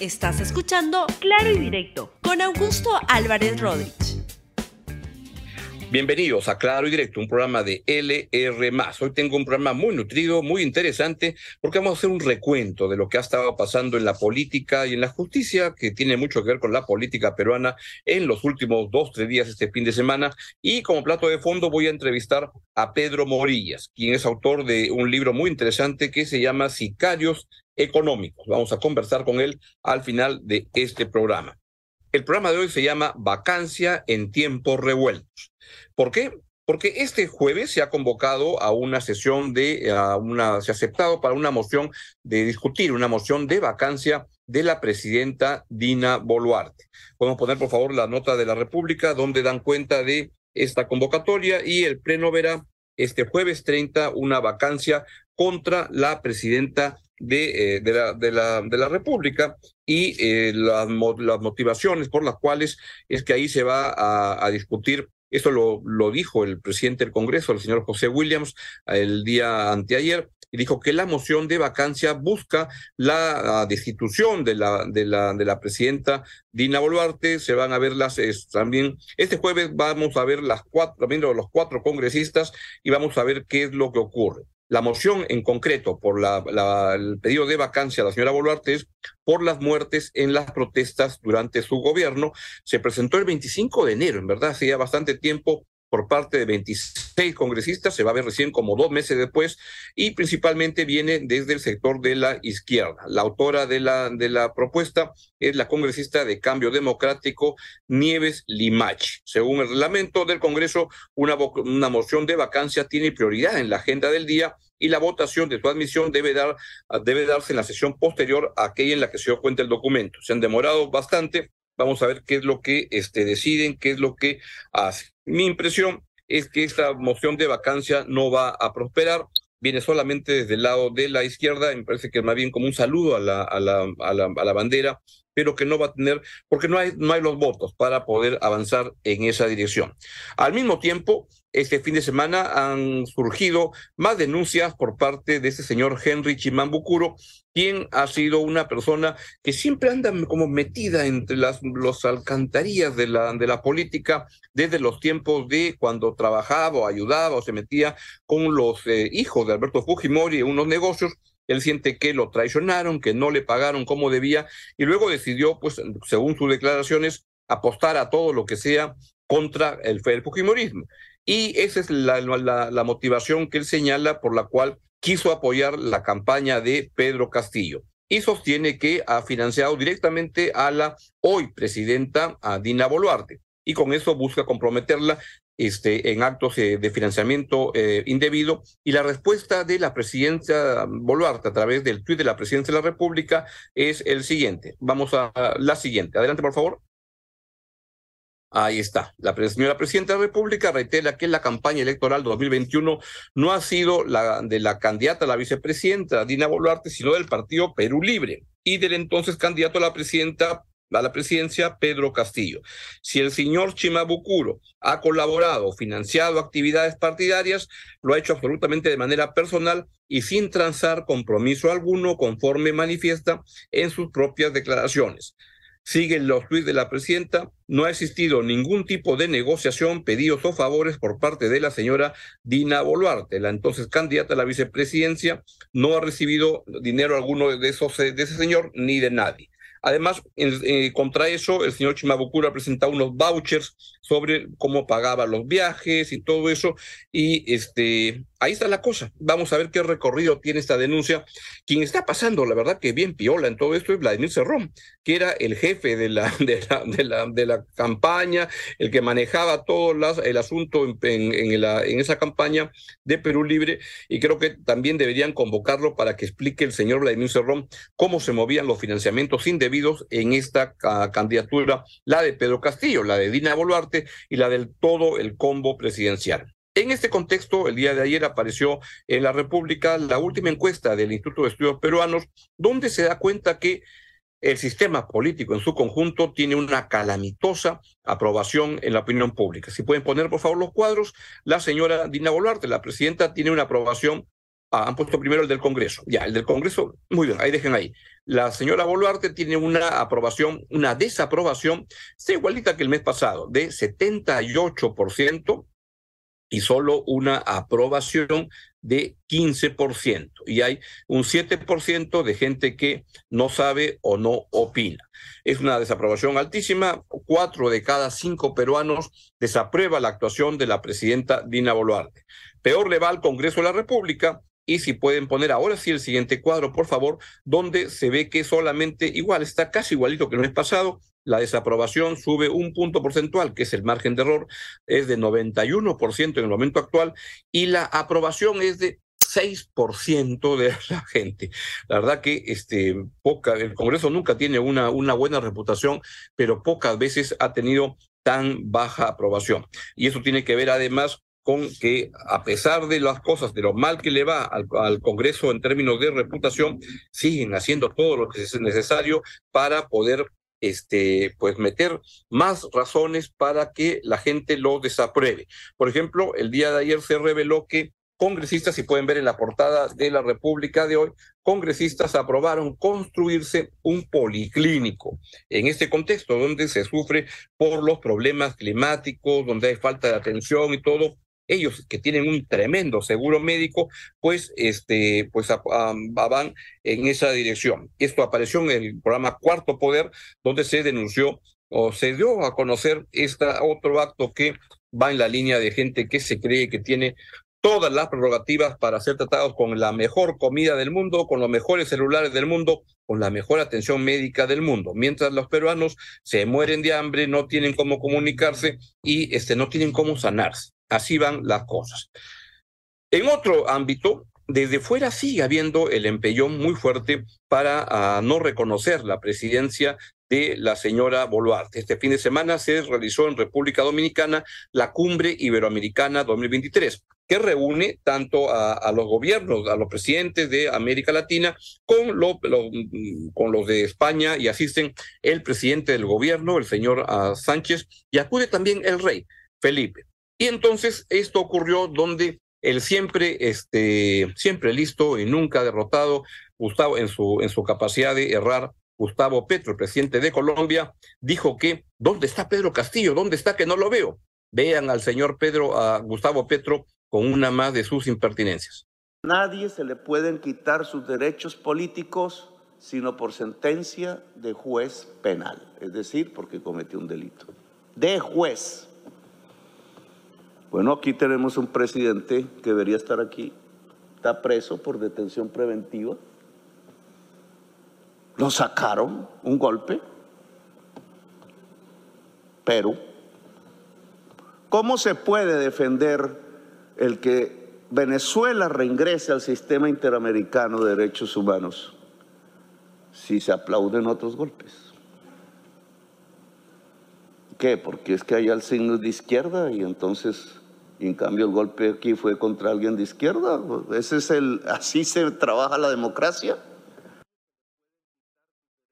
Estás escuchando Claro y Directo con Augusto Álvarez Rodríguez. Bienvenidos a Claro y Directo, un programa de LR. Hoy tengo un programa muy nutrido, muy interesante, porque vamos a hacer un recuento de lo que ha estado pasando en la política y en la justicia, que tiene mucho que ver con la política peruana en los últimos dos, tres días este fin de semana. Y como plato de fondo voy a entrevistar a Pedro Morillas, quien es autor de un libro muy interesante que se llama Sicarios Económicos. Vamos a conversar con él al final de este programa. El programa de hoy se llama Vacancia en tiempos revueltos. ¿Por qué? Porque este jueves se ha convocado a una sesión de, a una, se ha aceptado para una moción de discutir, una moción de vacancia de la presidenta Dina Boluarte. Podemos poner, por favor, la nota de la República, donde dan cuenta de esta convocatoria y el Pleno verá este jueves 30 una vacancia contra la presidenta de, eh, de, la, de, la, de la República y eh, las, las, motivaciones por las cuales es que ahí se va a, a discutir. Eso lo, lo, dijo el presidente del Congreso, el señor José Williams, el día anteayer, y dijo que la moción de vacancia busca la destitución de la, de la, de la presidenta Dina Boluarte. Se van a ver las también. Este jueves vamos a ver las cuatro, también los cuatro congresistas y vamos a ver qué es lo que ocurre. La moción en concreto por la, la, el pedido de vacancia de la señora Boluarte es por las muertes en las protestas durante su gobierno. Se presentó el 25 de enero, en verdad, hacía bastante tiempo por parte de 26 congresistas, se va a ver recién como dos meses después, y principalmente viene desde el sector de la izquierda. La autora de la, de la propuesta es la congresista de Cambio Democrático, Nieves Limachi. Según el reglamento del Congreso, una, una moción de vacancia tiene prioridad en la agenda del día y la votación de su admisión debe, dar, debe darse en la sesión posterior a aquella en la que se dio cuenta el documento. Se han demorado bastante, vamos a ver qué es lo que este, deciden, qué es lo que hacen. Mi impresión es que esta moción de vacancia no va a prosperar, viene solamente desde el lado de la izquierda, me parece que es más bien como un saludo a la, a la, a la, a la bandera, pero que no va a tener, porque no hay, no hay los votos para poder avanzar en esa dirección. Al mismo tiempo, este fin de semana han surgido más denuncias por parte de este señor Henry Chimambucuro, quien ha sido una persona que siempre anda como metida entre las los alcantarillas de la, de la política desde los tiempos de cuando trabajaba o ayudaba o se metía con los eh, hijos de Alberto Fujimori en unos negocios él siente que lo traicionaron, que no le pagaron como debía, y luego decidió, pues, según sus declaraciones, apostar a todo lo que sea contra el, el Fujimorismo. Y esa es la, la, motivación que él señala por la cual quiso apoyar la campaña de Pedro Castillo y sostiene que ha financiado directamente a la hoy presidenta a Dina Boluarte y con eso busca comprometerla este, en actos eh, de financiamiento eh, indebido y la respuesta de la presidencia Boluarte a través del tuit de la presidencia de la República es el siguiente. Vamos a la siguiente. Adelante, por favor. Ahí está. La señora presidenta de la República reitera que la campaña electoral 2021 no ha sido la de la candidata a la vicepresidenta Dina Boluarte, sino del partido Perú Libre y del entonces candidato a la presidenta a la presidencia Pedro Castillo. Si el señor Chimabucuro ha colaborado, financiado actividades partidarias, lo ha hecho absolutamente de manera personal y sin transar compromiso alguno conforme manifiesta en sus propias declaraciones. Siguen los tweets de la presidenta. No ha existido ningún tipo de negociación, pedidos o favores por parte de la señora Dina Boluarte, la entonces candidata a la vicepresidencia. No ha recibido dinero alguno de, esos, de ese señor ni de nadie. Además, eh, contra eso, el señor Chimabucura ha presentado unos vouchers sobre cómo pagaba los viajes y todo eso. Y este, ahí está la cosa. Vamos a ver qué recorrido tiene esta denuncia. Quien está pasando, la verdad que bien piola en todo esto es Vladimir Cerrón, que era el jefe de la, de la, de la, de la campaña, el que manejaba todo las, el asunto en, en, esa campaña de Perú Libre. Y creo que también deberían convocarlo para que explique el señor Vladimir Cerrón cómo se movían los financiamientos indebidos en esta uh, candidatura, la de Pedro Castillo, la de Dina Boluarte y la del todo el combo presidencial. En este contexto, el día de ayer apareció en la República la última encuesta del Instituto de Estudios Peruanos, donde se da cuenta que el sistema político en su conjunto tiene una calamitosa aprobación en la opinión pública. Si pueden poner, por favor, los cuadros, la señora Dina Boluarte, la presidenta, tiene una aprobación Ah, han puesto primero el del Congreso. Ya, el del Congreso, muy bien, ahí dejen ahí. La señora Boluarte tiene una aprobación, una desaprobación, está igualita que el mes pasado, de 78% y solo una aprobación de 15%. Y hay un 7% de gente que no sabe o no opina. Es una desaprobación altísima. Cuatro de cada cinco peruanos desaprueba la actuación de la presidenta Dina Boluarte. Peor le va al Congreso de la República, y si pueden poner ahora sí el siguiente cuadro, por favor, donde se ve que solamente igual, está casi igualito que el mes pasado, la desaprobación sube un punto porcentual, que es el margen de error, es de 91% en el momento actual, y la aprobación es de 6% de la gente. La verdad que este, poca, el Congreso nunca tiene una, una buena reputación, pero pocas veces ha tenido tan baja aprobación. Y eso tiene que ver además con que a pesar de las cosas, de lo mal que le va al, Congreso en términos de reputación, siguen haciendo todo lo que es necesario para poder este, pues meter más razones para que la gente lo desapruebe. Por ejemplo, el día de ayer se reveló que congresistas, si pueden ver en la portada de la República de hoy, congresistas aprobaron construirse un policlínico en este contexto donde se sufre por los problemas climáticos, donde hay falta de atención y todo, ellos que tienen un tremendo seguro médico, pues, este, pues van en esa dirección. Esto apareció en el programa Cuarto Poder, donde se denunció o se dio a conocer este otro acto que va en la línea de gente que se cree que tiene todas las prerrogativas para ser tratados con la mejor comida del mundo, con los mejores celulares del mundo, con la mejor atención médica del mundo, mientras los peruanos se mueren de hambre, no tienen cómo comunicarse y este, no tienen cómo sanarse. Así van las cosas. En otro ámbito, desde fuera sigue habiendo el empellón muy fuerte para ah, no reconocer la presidencia de la señora Boluarte. Este fin de semana se realizó en República Dominicana la Cumbre Iberoamericana 2023, que reúne tanto a, los gobiernos, a los presidentes de América Latina con, con los de España y asisten el presidente del gobierno, el señor ah, Sánchez, y acude también el rey Felipe. Y entonces esto ocurrió donde el siempre, este, siempre listo y nunca derrotado, Gustavo, en su, en su capacidad de errar, Gustavo Petro, presidente de Colombia, dijo que, ¿dónde está Pedro Castillo? ¿Dónde está que no lo veo? Vean al señor Pedro, a Gustavo Petro, con una más de sus impertinencias. Nadie se le pueden quitar sus derechos políticos sino por sentencia de juez penal, es decir, porque cometió un delito. De juez. Bueno, aquí tenemos un presidente que debería estar aquí, está preso por detención preventiva. Lo sacaron, un golpe. Pero, ¿cómo se puede defender el que Venezuela reingrese al sistema interamericano de derechos humanos si se aplauden otros golpes? ¿Qué? Porque es que hay el signo de izquierda y entonces, en cambio el golpe aquí fue contra alguien de izquierda. Ese es el, así se trabaja la democracia.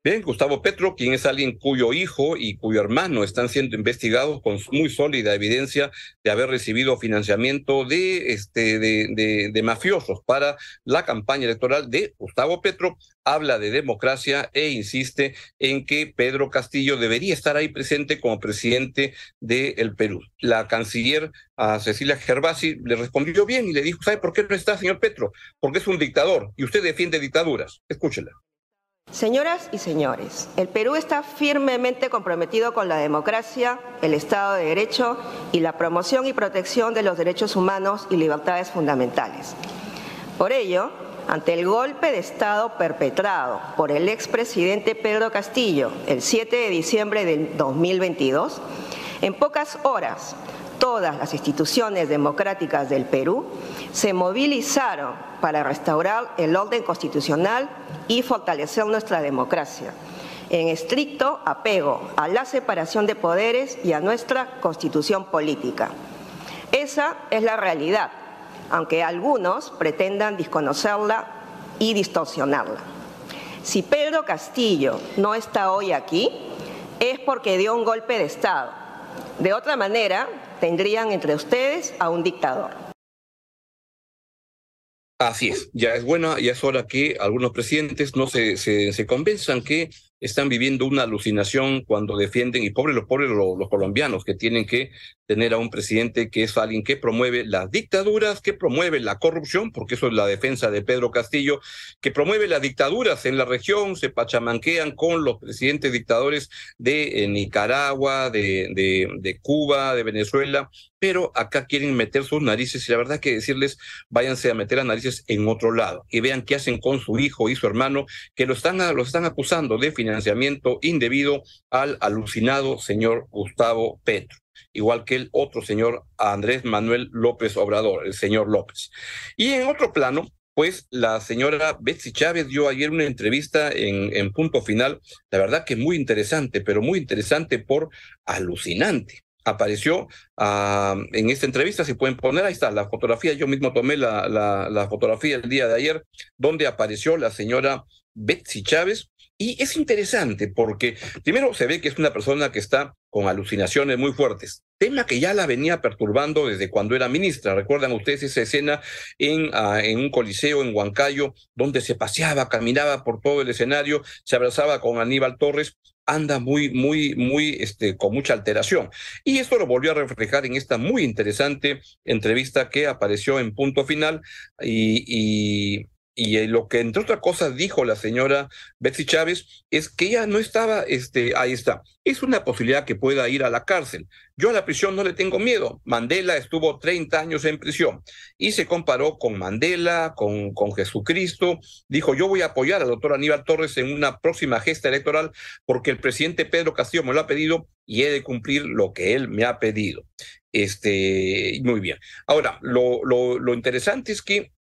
Bien, Gustavo Petro, quien es alguien cuyo hijo y cuyo hermano están siendo investigados con muy sólida evidencia de haber recibido financiamiento de, este, de, de, mafiosos para la campaña electoral de Gustavo Petro, habla de democracia e insiste en que Pedro Castillo debería estar ahí presente como presidente del Perú. La canciller Cecilia Gervasi le respondió bien y le dijo, ¿sabe por qué no está, señor Petro? Porque es un dictador y usted defiende dictaduras. Escúchela. Señoras y señores, el Perú está firmemente comprometido con la democracia, el Estado de Derecho y la promoción y protección de los derechos humanos y libertades fundamentales. Por ello, ante el golpe de Estado perpetrado por el expresidente Pedro Castillo el 7 de diciembre de 2022, en pocas horas todas las instituciones democráticas del Perú se movilizaron para restaurar el orden constitucional y fortalecer nuestra democracia, en estricto apego a la separación de poderes y a nuestra constitución política. Esa es la realidad, aunque algunos pretendan desconocerla y distorsionarla. Si Pedro Castillo no está hoy aquí, es porque dio un golpe de Estado. De otra manera, tendrían entre ustedes a un dictador. Así es, ya es buena, ya es hora que algunos presidentes no se, se, se convenzan que están viviendo una alucinación cuando defienden, y pobres los pobres los, colombianos, que tienen que tener a un presidente que es alguien que promueve las dictaduras, que promueve la corrupción, porque eso es la defensa de Pedro Castillo, que promueve las dictaduras en la región, se pachamanquean con los presidentes dictadores de eh, Nicaragua, de, de, de Cuba, de Venezuela, pero acá quieren meter sus narices y la verdad que decirles, váyanse a meter las narices en otro lado y vean qué hacen con su hijo y su hermano, que lo están, lo están acusando de financiamiento indebido al alucinado señor Gustavo Petro igual que el otro señor Andrés Manuel López Obrador, el señor López. Y en otro plano, pues la señora Betsy Chávez dio ayer una entrevista en, en punto final, la verdad que muy interesante, pero muy interesante por alucinante apareció en esta entrevista, se pueden poner, ahí está la fotografía, yo mismo tomé la, la, fotografía el día de ayer, donde apareció la señora Betsy Chávez, y es interesante porque primero se ve que es una persona que está con alucinaciones muy fuertes, tema que ya la venía perturbando desde cuando era ministra. Recuerdan ustedes esa escena en, uh, en un coliseo en Huancayo, donde se paseaba, caminaba por todo el escenario, se abrazaba con Aníbal Torres anda muy, muy, muy, este, con mucha alteración. Y esto lo volvió a reflejar en esta muy interesante entrevista que apareció en punto final y, y y eh, lo que entre otras cosas dijo la señora Betsy Chávez es que ella no estaba, este, ahí está, es una posibilidad que pueda ir a la cárcel. Yo a la prisión no le tengo miedo. Mandela estuvo 30 años en prisión y se comparó con Mandela, con, con Jesucristo. Dijo, yo voy a apoyar al doctor Aníbal Torres en una próxima gesta electoral porque el presidente Pedro Castillo me lo ha pedido y he de cumplir lo que él me ha pedido. Este, muy bien. Ahora, lo, lo, lo interesante es que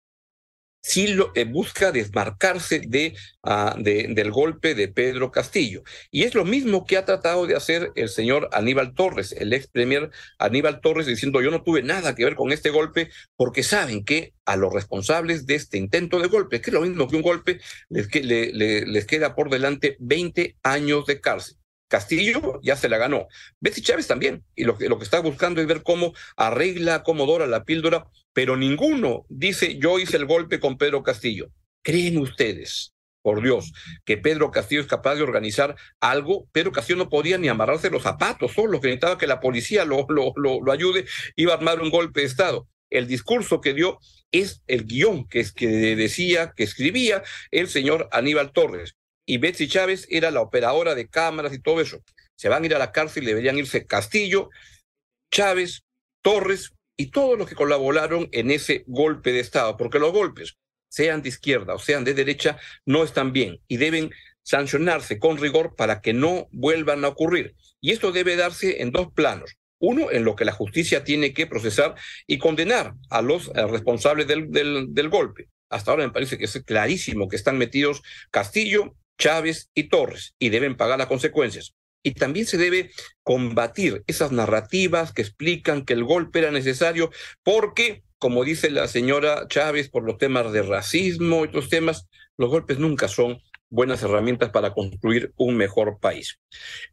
sí lo, eh, busca desmarcarse de, uh, de, del golpe de Pedro Castillo. Y es lo mismo que ha tratado de hacer el señor Aníbal Torres, el ex premier Aníbal Torres, diciendo yo no tuve nada que ver con este golpe porque saben que a los responsables de este intento de golpe, que es lo mismo que un golpe, les, les queda por delante 20 años de cárcel. Castillo ya se la ganó. Betsy Chávez también. Y lo que, lo que está buscando es ver cómo arregla, cómo dora la píldora, pero ninguno dice yo hice el golpe con Pedro Castillo. ¿Creen ustedes, por Dios, que Pedro Castillo es capaz de organizar algo? Pedro Castillo no podía ni amarrarse los zapatos solo, que necesitaba que la policía lo, lo, lo, lo ayude, iba a armar un golpe de Estado. El discurso que dio es el guion que, es, que decía, que escribía el señor Aníbal Torres y Betsy Chávez era la operadora de cámaras y todo eso. Se van a ir a la cárcel y deberían irse Castillo, Chávez, Torres y todos los que colaboraron en ese golpe de Estado, porque los golpes, sean de izquierda o sean de derecha, no están bien y deben sancionarse con rigor para que no vuelvan a ocurrir. Y esto debe darse en dos planos. Uno, en lo que la justicia tiene que procesar y condenar a los eh, responsables del, del, del golpe. Hasta ahora me parece que es clarísimo que están metidos Castillo, Chávez y Torres y deben pagar las consecuencias. Y también se debe combatir esas narrativas que explican que el golpe era necesario porque, como dice la señora Chávez, por los temas de racismo y otros temas, los golpes nunca son buenas herramientas para construir un mejor país.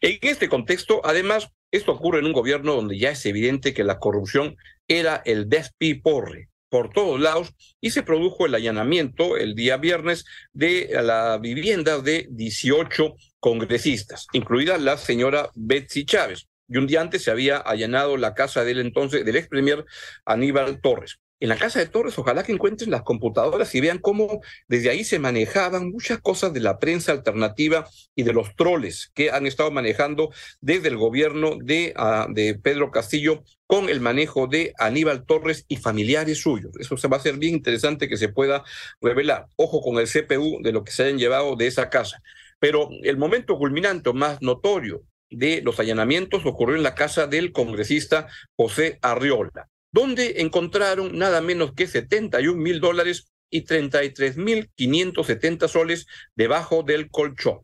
En este contexto, además, esto ocurre en un gobierno donde ya es evidente que la corrupción era el despiporre por todos lados y se produjo el allanamiento el día viernes de la vivienda de 18 congresistas, incluida la señora Betsy Chávez. Y un día antes se había allanado la casa del entonces, del ex premier Aníbal Torres en la casa de Torres, ojalá que encuentren las computadoras y vean cómo desde ahí se manejaban muchas cosas de la prensa alternativa y de los troles que han estado manejando desde el gobierno de, de Pedro Castillo con el manejo de Aníbal Torres y familiares suyos. Eso se va a ser bien interesante que se pueda revelar. Ojo con el CPU de lo que se hayan llevado de esa casa. Pero el momento culminante más notorio de los allanamientos ocurrió en la casa del congresista José Arriola donde encontraron nada menos que 71 mil dólares y 33 mil 570 soles debajo del colchón.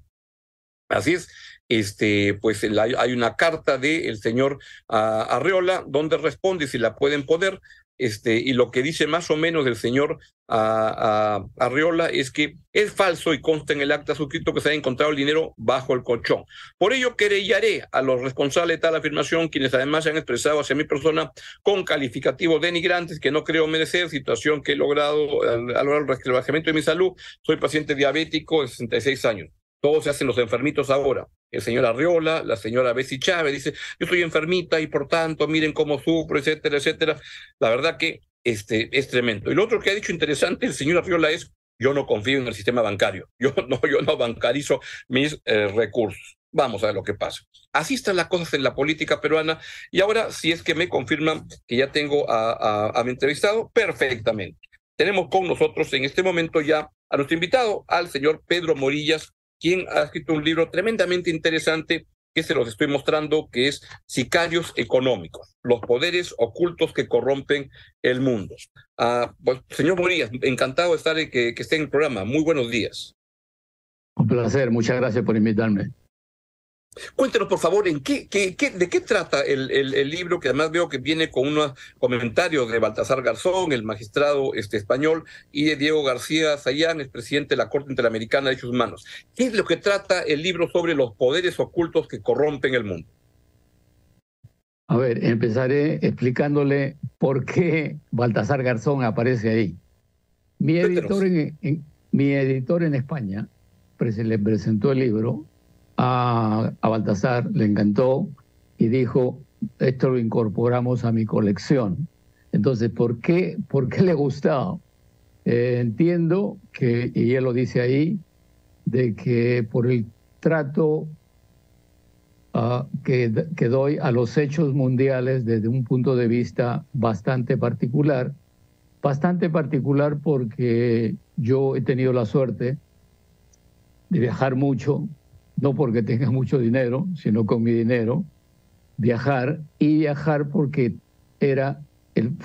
Así es, este, pues hay una carta del señor uh, Arreola donde responde, si la pueden poner, este, y lo que dice más o menos el señor a, Arriola es que es falso y consta en el acta suscrito que se ha encontrado el dinero bajo el colchón. Por ello, querellaré a los responsables de tal afirmación, quienes además se han expresado hacia mi persona con calificativos denigrantes que no creo merecer, situación que he logrado a lo largo del restablecimiento de mi salud. Soy paciente diabético de 66 años. Todos se hacen los enfermitos ahora. El señor Arriola, la señora Bessie Chávez dice, yo estoy enfermita y por tanto miren cómo sufro, etcétera, etcétera. La verdad que este, es tremendo. Y lo otro que ha dicho interesante el señor Arriola es, yo no confío en el sistema bancario, yo no, yo no bancarizo mis eh, recursos. Vamos a ver lo que pasa. Así están las cosas en la política peruana. Y ahora, si es que me confirman que ya tengo a, a mi entrevistado, perfectamente. Tenemos con nosotros en este momento ya a nuestro invitado, al señor Pedro Morillas, quien ha escrito un libro tremendamente interesante que se los estoy mostrando, que es Sicarios Económicos, los poderes ocultos que corrompen el mundo. Ah, pues, señor Morías, encantado de estar que, que esté en el programa. Muy buenos días. Un placer, muchas gracias por invitarme. Cuéntenos, por favor, ¿en qué, qué, de qué trata el, el, libro, que además veo que viene con unos comentarios de Baltasar Garzón, el magistrado este, español, y de Diego García Sayán, el presidente de la Corte Interamericana de Derechos Humanos. ¿Qué es lo que trata el libro sobre los poderes ocultos que corrompen el mundo? A ver, empezaré explicándole por qué Baltasar Garzón aparece ahí. Mi editor en, mi editor en España le presentó el libro a, Baltasar, le encantó y dijo, esto lo incorporamos a mi colección. Entonces, ¿por qué, por qué le gustaba? Eh, entiendo que, y él lo dice ahí, de que por el trato ah, que, que, doy a los hechos mundiales desde un punto de vista bastante particular, bastante particular porque yo he tenido la suerte de viajar mucho, no porque tenga mucho dinero, sino con mi dinero, viajar y viajar porque era el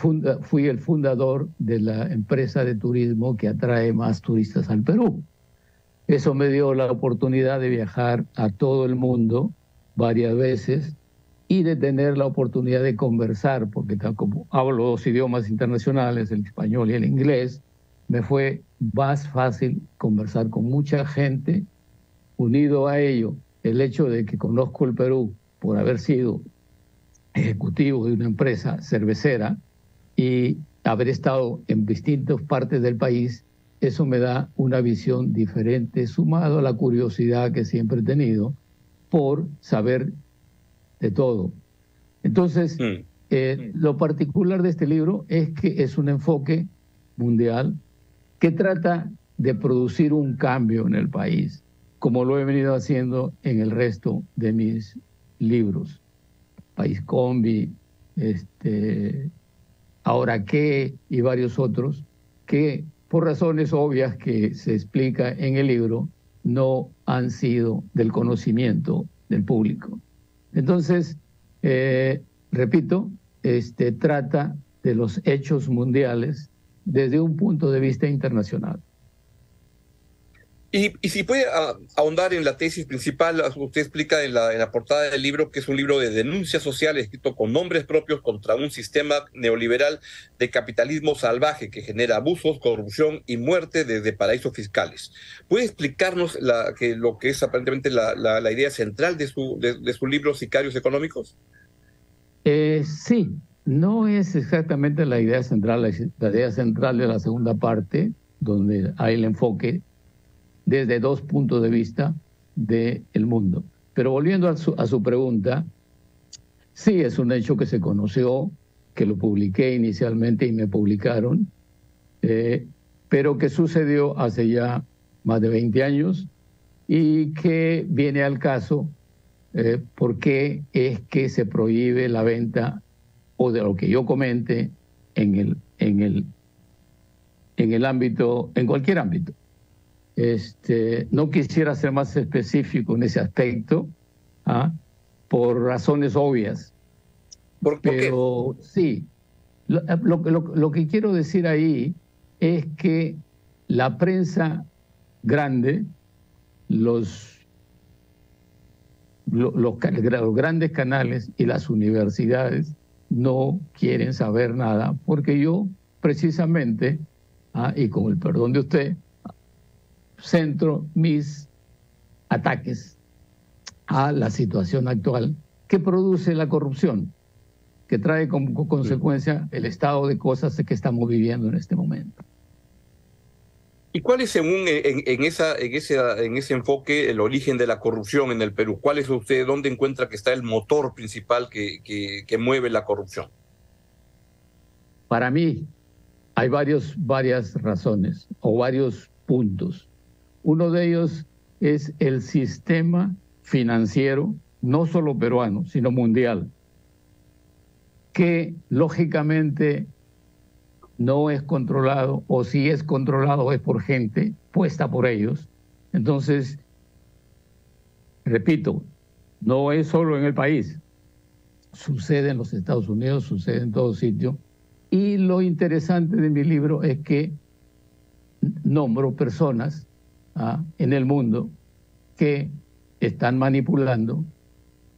fui el fundador de la empresa de turismo que atrae más turistas al Perú. Eso me dio la oportunidad de viajar a todo el mundo varias veces y de tener la oportunidad de conversar, porque como hablo dos idiomas internacionales, el español y el inglés, me fue más fácil conversar con mucha gente unido a ello el hecho de que conozco el Perú por haber sido ejecutivo de una empresa cervecera y haber estado en distintas partes del país, eso me da una visión diferente, sumado a la curiosidad que siempre he tenido por saber de todo. Entonces, mm. eh, lo particular de este libro es que es un enfoque mundial que trata de producir un cambio en el país como lo he venido haciendo en el resto de mis libros. País Combi, este, Ahora qué y varios otros, que por razones obvias que se explica en el libro, no han sido del conocimiento del público. Entonces, eh, repito, este, trata de los hechos mundiales desde un punto de vista internacional. Y, si puede ah, ahondar en la tesis principal, ah, usted explica en la, en la, portada del libro que es un libro de denuncia social escrito con nombres propios contra un sistema neoliberal de capitalismo salvaje que genera abusos, corrupción y muerte desde paraísos fiscales. ¿Puede explicarnos la, que, lo que es aparentemente la, la, idea central de su, de, su libro Sicarios Económicos? Eh, sí, no es exactamente la idea central, la idea central de la segunda parte, donde hay el enfoque desde dos puntos de vista del mundo. Pero volviendo a su, pregunta, sí es un hecho que se conoció, que lo publiqué inicialmente y me publicaron, eh, pero que sucedió hace ya más de 20 años y que viene al caso eh, porque es que se prohíbe la venta o de lo que yo comente en el, en el, en el ámbito, en cualquier ámbito. Este, no quisiera ser más específico en ese aspecto, ¿ah? por razones obvias. Pero sí, lo, lo, que quiero decir ahí es que la prensa grande, los, los, los grandes canales y las universidades no quieren saber nada, porque yo precisamente, ah, y con el perdón de usted, centro mis ataques a la situación actual que produce la corrupción, que trae como consecuencia el estado de cosas que estamos viviendo en este momento. ¿Y cuál es, según en, esa, en, ese, en ese enfoque, el origen de la corrupción en el Perú? ¿Cuál es usted, dónde encuentra que está el motor principal que, que, mueve la corrupción? Para mí, hay varios, varias razones o varios puntos. Uno de ellos es el sistema financiero, no solo peruano, sino mundial, que lógicamente no es controlado o si es controlado es por gente puesta por ellos. Entonces, repito, no es solo en el país, sucede en los Estados Unidos, sucede en todo sitio. Y lo interesante de mi libro es que nombro personas ¿ah? en el mundo que están manipulando.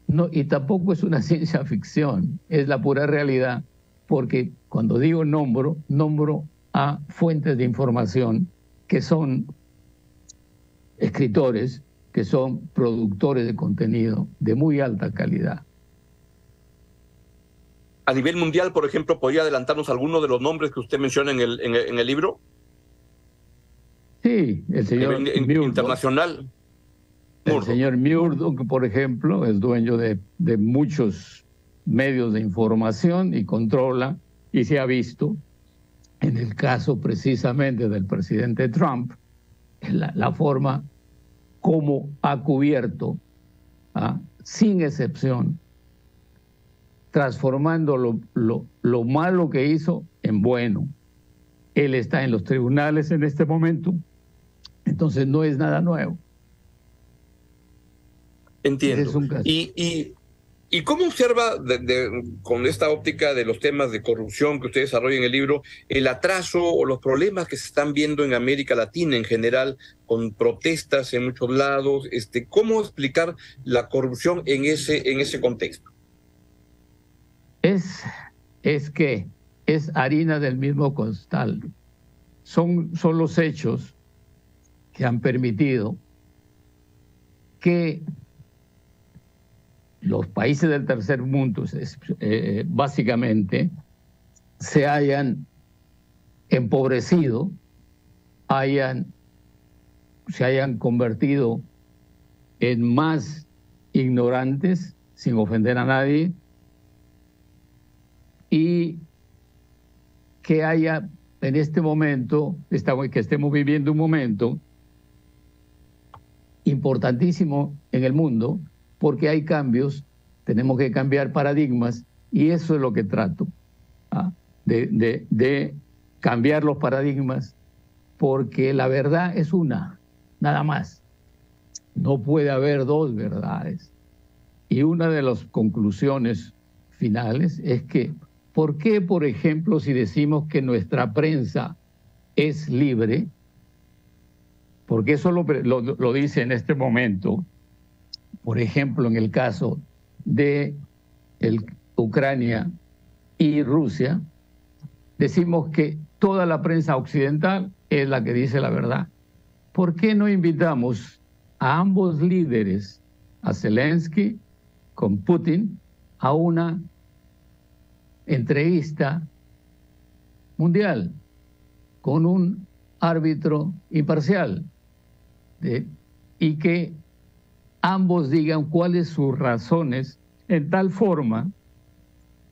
No, y tampoco es una ciencia ficción, es la pura realidad porque cuando digo nombro, nombro a fuentes de información que son escritores, que son productores de contenido de muy alta calidad. A nivel mundial, por ejemplo, ¿podría adelantarnos algunos de los nombres que usted menciona en el, en el, libro? El señor internacional. El señor Murdoch, por ejemplo, es dueño de, de muchos medios de información y controla, y se ha visto en el caso precisamente del presidente Trump, la, forma como ha cubierto, ¿ah? sin excepción, transformando lo, lo, lo malo que hizo en bueno. Él está en los tribunales en este momento, entonces no es nada nuevo. Entiendo. Y, y, ¿Y cómo observa con esta óptica de los temas de corrupción que usted desarrolla en el libro el atraso o los problemas que se están viendo en América Latina en general con protestas en muchos lados? Este, ¿Cómo explicar la corrupción en ese, en ese contexto? Es, es que es harina del mismo costal. Son, son los hechos que han permitido que los países del tercer mundo eh, básicamente se hayan empobrecido, se hayan convertido en más ignorantes, sin ofender a nadie, y que haya en este momento, que estemos viviendo un momento importantísimo en el mundo, porque hay cambios, tenemos que cambiar paradigmas y eso es lo que trato, ¿ah? de, de cambiar los paradigmas, porque la verdad es una, nada más. No puede haber dos verdades. Y una de las conclusiones finales es que, ¿por qué, por ejemplo, si decimos que nuestra prensa es libre, porque eso lo, lo, dice en este momento por ejemplo, en el caso de Ucrania y Rusia, decimos que toda la prensa occidental es la que dice la verdad. ¿Por qué no invitamos a ambos líderes, a Zelensky con Putin, a una entrevista mundial con un árbitro imparcial y que ambos digan cuáles sus razones, en tal forma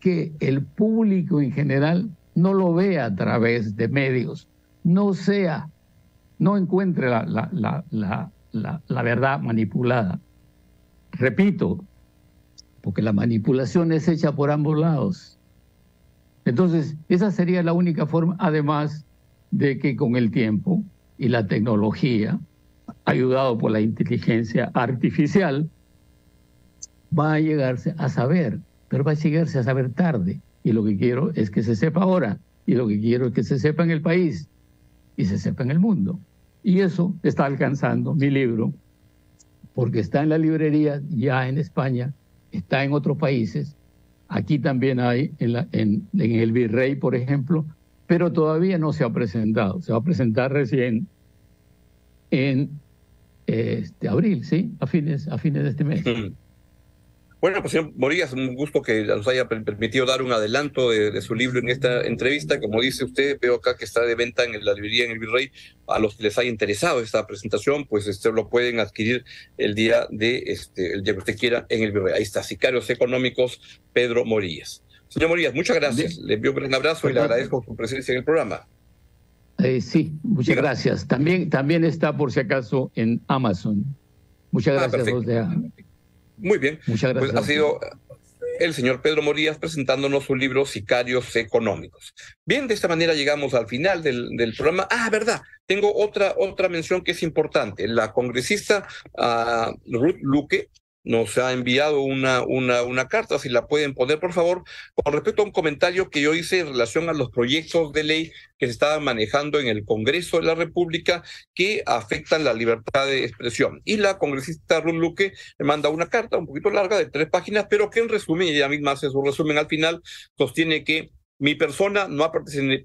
que el público en general no lo vea a través de medios, no sea, no encuentre la, la, la, la verdad manipulada. Repito, porque la manipulación es hecha por ambos lados. Entonces, esa sería la única forma, además de que con el tiempo y la tecnología, ayudado por la inteligencia artificial, va a llegarse a saber, pero va a llegarse a saber tarde. Y lo que quiero es que se sepa ahora. Y lo que quiero es que se sepa en el país y se sepa en el mundo. Y eso está alcanzando mi libro, porque está en la librería ya en España, está en otros países, Aquí también hay en, en, el Virrey, por ejemplo, pero todavía no se ha presentado. Se va a presentar recién en este, abril, ¿sí? A fines, a fines de este mes. Bueno, pues señor Morillas, un gusto que nos haya permitido dar un adelanto de, su libro en esta entrevista. Como dice usted, veo acá que está de venta en la librería en el Virrey. A los que les haya interesado esta presentación, pues este lo pueden adquirir el día de este, el día que usted quiera en el Virrey. Ahí está, Sicarios Económicos, Pedro Morillas. Señor Morillas, muchas gracias. Le envío un gran abrazo y le agradezco su presencia en el programa. Eh, sí, muchas gracias. También, también está, por si acaso, en Amazon. Muchas ah, gracias, muy bien. Muchas gracias. Pues ha sido el señor Pedro Morías presentándonos su libro Sicarios Económicos. Bien, de esta manera llegamos al final del, del programa. Ah, verdad, tengo otra, otra mención que es importante. La congresista uh, Ruth Luque nos ha enviado una, una, una carta, si la pueden poner, por favor, con respecto a un comentario que yo hice en relación a los proyectos de ley que se estaban manejando en el Congreso de la República que afectan la libertad de expresión. Y la congresista Ruth Luque me manda una carta un poquito larga de tres páginas, pero que en resumen, ella misma hace su resumen al final, sostiene que mi persona no ha,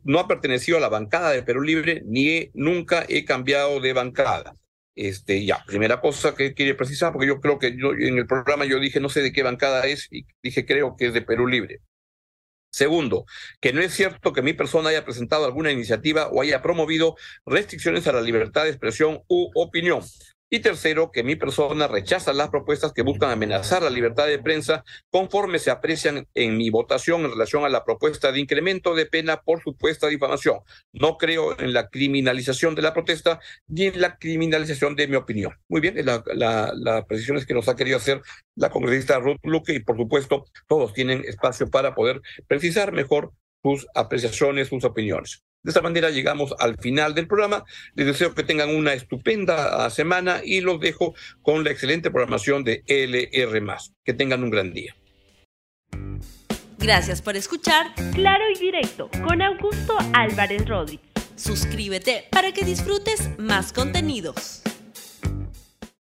no ha pertenecido a la bancada de Perú Libre ni nunca he cambiado de bancada. Este, ya, primera cosa que quiere precisar, porque yo creo que yo, en el programa yo dije no sé de qué bancada es y dije creo que es de Perú Libre. Segundo, que no es cierto que mi persona haya presentado alguna iniciativa o haya promovido restricciones a la libertad de expresión u opinión. Y tercero, que mi persona rechaza las propuestas que buscan amenazar la libertad de prensa conforme se aprecian en mi votación en relación a la propuesta de incremento de pena por supuesta difamación. No creo en la criminalización de la protesta ni en la criminalización de mi opinión. Muy bien, la, la, la precisión es que nos ha querido hacer la congresista Ruth Luque y por supuesto todos tienen espacio para poder precisar mejor sus apreciaciones, sus opiniones. De esta manera llegamos al final del programa. Les deseo que tengan una estupenda ah, semana y los dejo con la excelente programación de LR. Que tengan un gran día. Gracias por escuchar Claro y Directo con Augusto Álvarez Rodríguez. Suscríbete para que disfrutes más contenidos.